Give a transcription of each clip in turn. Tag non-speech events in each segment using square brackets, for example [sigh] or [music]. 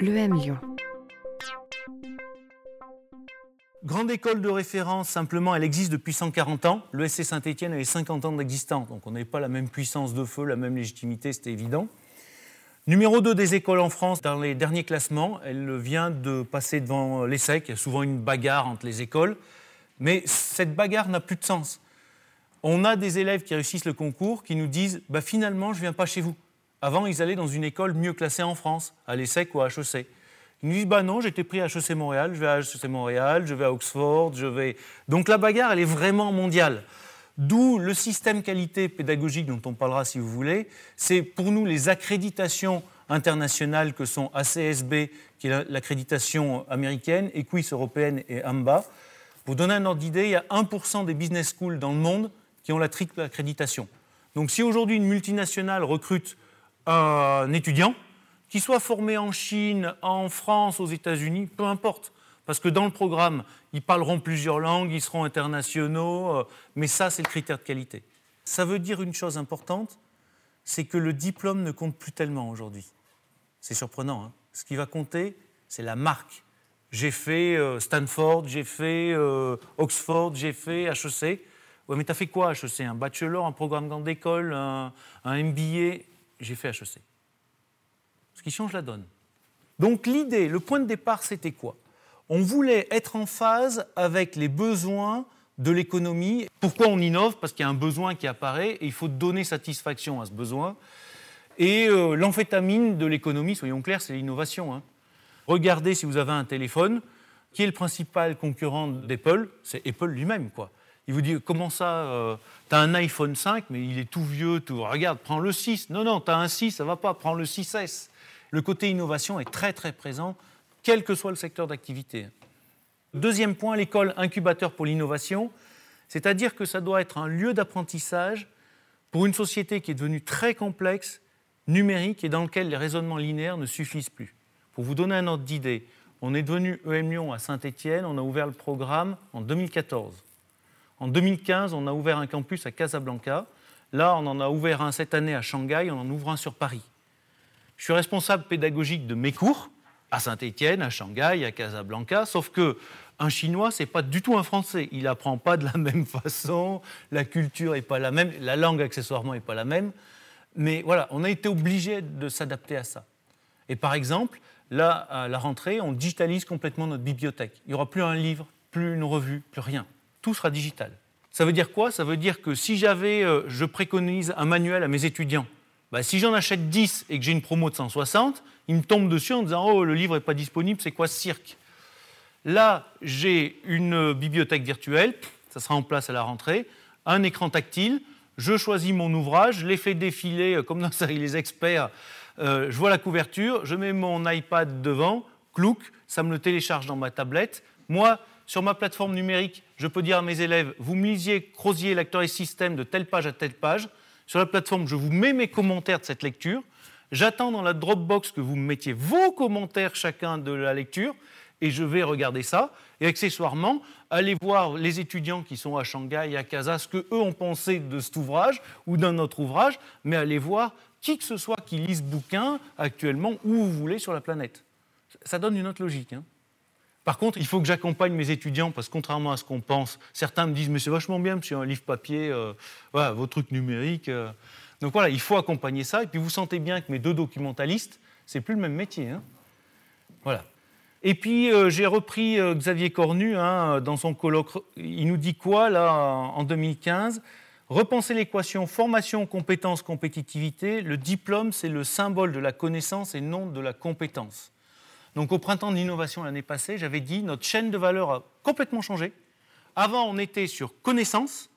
l'EM Lyon. Grande école de référence, simplement, elle existe depuis 140 ans. L'ESC Saint-Etienne avait 50 ans d'existence, donc on n'avait pas la même puissance de feu, la même légitimité, c'était évident. Numéro 2 des écoles en France dans les derniers classements, elle vient de passer devant l'ESSEC. Il y a souvent une bagarre entre les écoles, mais cette bagarre n'a plus de sens. On a des élèves qui réussissent le concours qui nous disent bah, finalement, je ne viens pas chez vous. Avant, ils allaient dans une école mieux classée en France, à l'ESSEC ou à HEC. Ils nous disent bah non, j'étais pris à HEC Montréal, je vais à HEC Montréal, je vais à Oxford, je vais. Donc la bagarre, elle est vraiment mondiale. D'où le système qualité pédagogique dont on parlera si vous voulez. C'est pour nous les accréditations internationales que sont ACSB, qui est l'accréditation américaine, EQUIS européenne et AMBA. Pour donner un ordre d'idée, il y a 1% des business schools dans le monde qui ont la triple accréditation. Donc si aujourd'hui une multinationale recrute un étudiant, qu'il soit formé en Chine, en France, aux États-Unis, peu importe. Parce que dans le programme, ils parleront plusieurs langues, ils seront internationaux, euh, mais ça, c'est le critère de qualité. Ça veut dire une chose importante, c'est que le diplôme ne compte plus tellement aujourd'hui. C'est surprenant. Hein. Ce qui va compter, c'est la marque. J'ai fait euh, Stanford, j'ai fait euh, Oxford, j'ai fait HEC. Ouais, mais tu as fait quoi HEC Un bachelor, un programme grande école, un, un MBA J'ai fait HEC ce qui change la donne. Donc l'idée, le point de départ, c'était quoi? On voulait être en phase avec les besoins de l'économie. Pourquoi on innove? Parce qu'il y a un besoin qui apparaît et il faut donner satisfaction à ce besoin. Et euh, l'amphétamine de l'économie, soyons clairs, c'est l'innovation. Hein. Regardez si vous avez un téléphone, qui est le principal concurrent d'Apple C'est Apple lui-même, quoi. Il vous dit comment ça euh, Tu as un iPhone 5, mais il est tout vieux, tout. Regarde, prends le 6. Non, non, tu as un 6, ça va pas, prends le 6S le côté innovation est très très présent, quel que soit le secteur d'activité. Deuxième point, l'école incubateur pour l'innovation, c'est-à-dire que ça doit être un lieu d'apprentissage pour une société qui est devenue très complexe, numérique et dans laquelle les raisonnements linéaires ne suffisent plus. Pour vous donner un ordre d'idée, on est devenu EM Lyon à Saint-Étienne, on a ouvert le programme en 2014. En 2015, on a ouvert un campus à Casablanca. Là, on en a ouvert un cette année à Shanghai, on en ouvre un sur Paris. Je suis responsable pédagogique de mes cours à Saint-Étienne, à Shanghai, à Casablanca, sauf que un Chinois, c'est pas du tout un Français. Il apprend pas de la [laughs] même façon, la culture n'est pas la même, la langue accessoirement n'est pas la même. Mais voilà, on a été obligé de s'adapter à ça. Et par exemple, là, à la rentrée, on digitalise complètement notre bibliothèque. Il n'y aura plus un livre, plus une revue, plus rien. Sera digital. Ça veut dire quoi? Ça veut dire que si j'avais, euh, je préconise un manuel à mes étudiants bah, si j'en achète 10 et que j'ai une promo de 160, ils me tombent dessus en disant Oh, le livre n'est pas disponible, c'est quoi ce cirque? Là, j'ai une bibliothèque virtuelle, ça sera en place à la rentrée, un écran tactile, je choisis mon ouvrage, je l'ai fait défiler euh, comme dans série Les Experts, euh, je vois la couverture, je mets mon iPad devant, clouc, ça me le télécharge dans ma tablette. Moi, sur ma plateforme numérique, je peux dire à mes élèves, vous me lisiez Crozier, l'acteur et système de telle page à telle page, sur la plateforme, je vous mets mes commentaires de cette lecture. J'attends dans la Dropbox que vous me mettiez vos commentaires chacun de la lecture et je vais regarder ça. Et accessoirement, allez voir les étudiants qui sont à Shanghai, à Casa, ce qu'eux ont pensé de cet ouvrage ou d'un autre ouvrage, mais allez voir qui que ce soit qui lise ce bouquin actuellement où vous voulez sur la planète. Ça donne une autre logique. Hein. Par contre, il faut que j'accompagne mes étudiants parce que contrairement à ce qu'on pense, certains me disent mais c'est vachement bien, monsieur, un livre papier, euh, voilà, vos trucs numériques. Euh. Donc voilà, il faut accompagner ça. Et puis vous sentez bien que mes deux documentalistes, c'est plus le même métier. Hein. Voilà. Et puis euh, j'ai repris Xavier Cornu hein, dans son colloque. Il nous dit quoi là en 2015 Repenser l'équation formation, compétence, compétitivité. Le diplôme, c'est le symbole de la connaissance et non de la compétence. Donc au printemps de l'innovation l'année passée, j'avais dit notre chaîne de valeur a complètement changé. Avant, on était sur connaissance.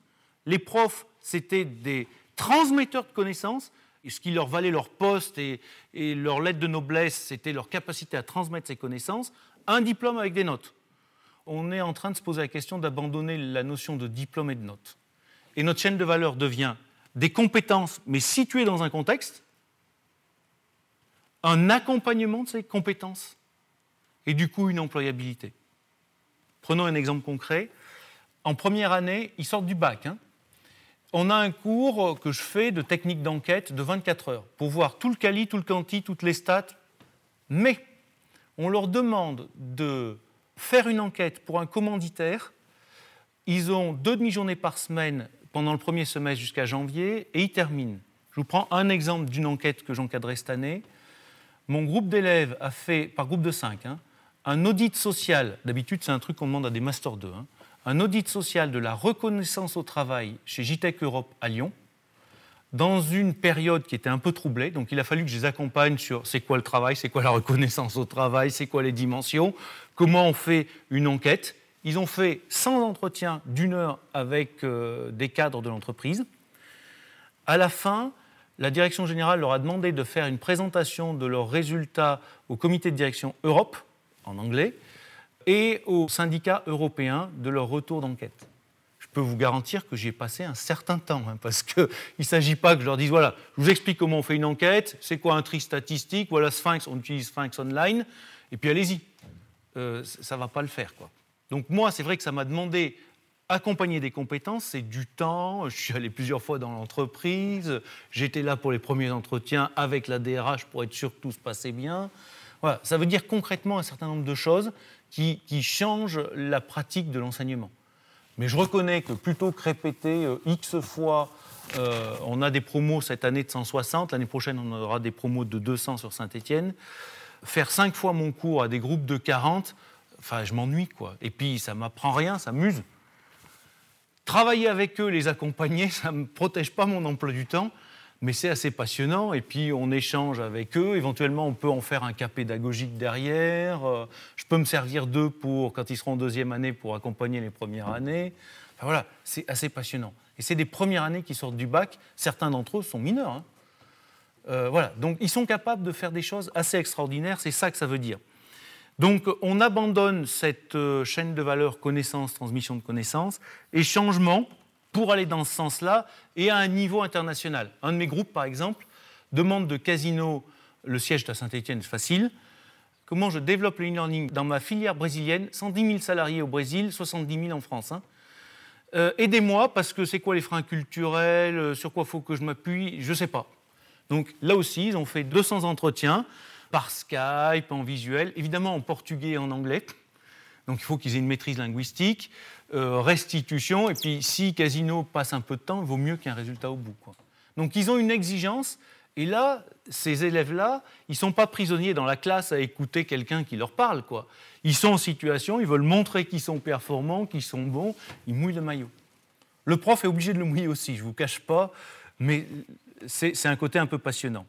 Les profs, c'était des transmetteurs de connaissances. Et ce qui leur valait leur poste et, et leur lettre de noblesse, c'était leur capacité à transmettre ces connaissances. Un diplôme avec des notes. On est en train de se poser la question d'abandonner la notion de diplôme et de notes. Et notre chaîne de valeur devient des compétences, mais situées dans un contexte, un accompagnement de ces compétences et du coup une employabilité. Prenons un exemple concret. En première année, ils sortent du bac. Hein. On a un cours que je fais de technique d'enquête de 24 heures pour voir tout le quali, tout le quanti, toutes les stats. Mais On leur demande de faire une enquête pour un commanditaire. Ils ont deux demi-journées par semaine pendant le premier semestre jusqu'à janvier et ils terminent. Je vous prends un exemple d'une enquête que j'encadrais cette année. Mon groupe d'élèves a fait, par groupe de 5, hein, un audit social. D'habitude, c'est un truc qu'on demande à des Master 2. Hein, un audit social de la reconnaissance au travail chez JTEC Europe à Lyon, dans une période qui était un peu troublée. Donc, il a fallu que je les accompagne sur c'est quoi le travail, c'est quoi la reconnaissance au travail, c'est quoi les dimensions, comment on fait une enquête. Ils ont fait 100 entretiens d'une heure avec euh, des cadres de l'entreprise. À la fin, la direction générale leur a demandé de faire une présentation de leurs résultats au comité de direction Europe, en anglais, et au syndicat européen de leur retour d'enquête. Je peux vous garantir que j'y ai passé un certain temps, hein, parce qu'il [laughs] ne s'agit pas que je leur dise, voilà, je vous explique comment on fait une enquête, c'est quoi un tri statistique, voilà Sphinx, on utilise Sphinx Online, et puis allez-y. Euh, ça ne va pas le faire. Quoi. Donc moi, c'est vrai que ça m'a demandé accompagner des compétences, c'est du temps. Je suis allé plusieurs fois dans l'entreprise. J'étais là pour les premiers entretiens avec la DRH pour être sûr que tout se passait bien. Voilà, ça veut dire concrètement un certain nombre de choses qui, changent la pratique de l'enseignement. Mais je reconnais que plutôt que répéter euh, X fois, euh, on a des promos cette année de 160, l'année prochaine on aura des promos de 200 sur Saint-Étienne. Faire cinq fois mon cours à des groupes de 40, enfin je m'ennuie quoi. Et puis ça m'apprend rien, ça m'use. Travailler avec eux, les accompagner, [laughs] ça ne protège pas mon emploi du temps, mais c'est assez passionnant. Et puis on échange avec eux. Éventuellement, on peut en faire un cas pédagogique derrière. Euh, je peux me servir d'eux pour, quand ils seront en deuxième année, pour accompagner les premières années. voilà, c'est assez passionnant. Et c'est des premières années qui sortent du bac. Certains d'entre eux sont mineurs. Hein. Euh, voilà, donc ils sont capables de faire des choses assez extraordinaires. C'est ça que ça veut dire. Donc on abandonne cette euh, chaîne de valeur connaissance, transmission de connaissances et changement pour aller dans ce sens-là et à un niveau international. Un de mes groupes, par exemple, demande de Casino, le siège de Saint-Etienne, facile. Comment je développe le e-learning dans ma filière brésilienne? 110 000 salariés au Brésil, 70 000 en France. Hein. Euh, aidez-moi parce que c'est quoi les freins culturels, euh, sur quoi faut que je m'appuie, je ne sais pas. Donc là aussi, ils ont fait 200 entretiens par Skype, en visuel, évidemment en portugais et en anglais. Donc il faut qu'ils aient une maîtrise linguistique, euh, restitution, et puis si Casino passe un peu de temps, il vaut mieux qu'un résultat au bout. Donc ils ont une exigence, et là, ces élèves-là, ils ne sont pas prisonniers dans la classe à écouter quelqu'un qui leur parle. Quoi. Ils sont en situation, ils veulent montrer qu'ils sont performants, qu'ils sont bons, ils mouillent le maillot. Le prof est obligé de le mouiller aussi, je ne vous cache pas, mais c'est un côté un peu passionnant.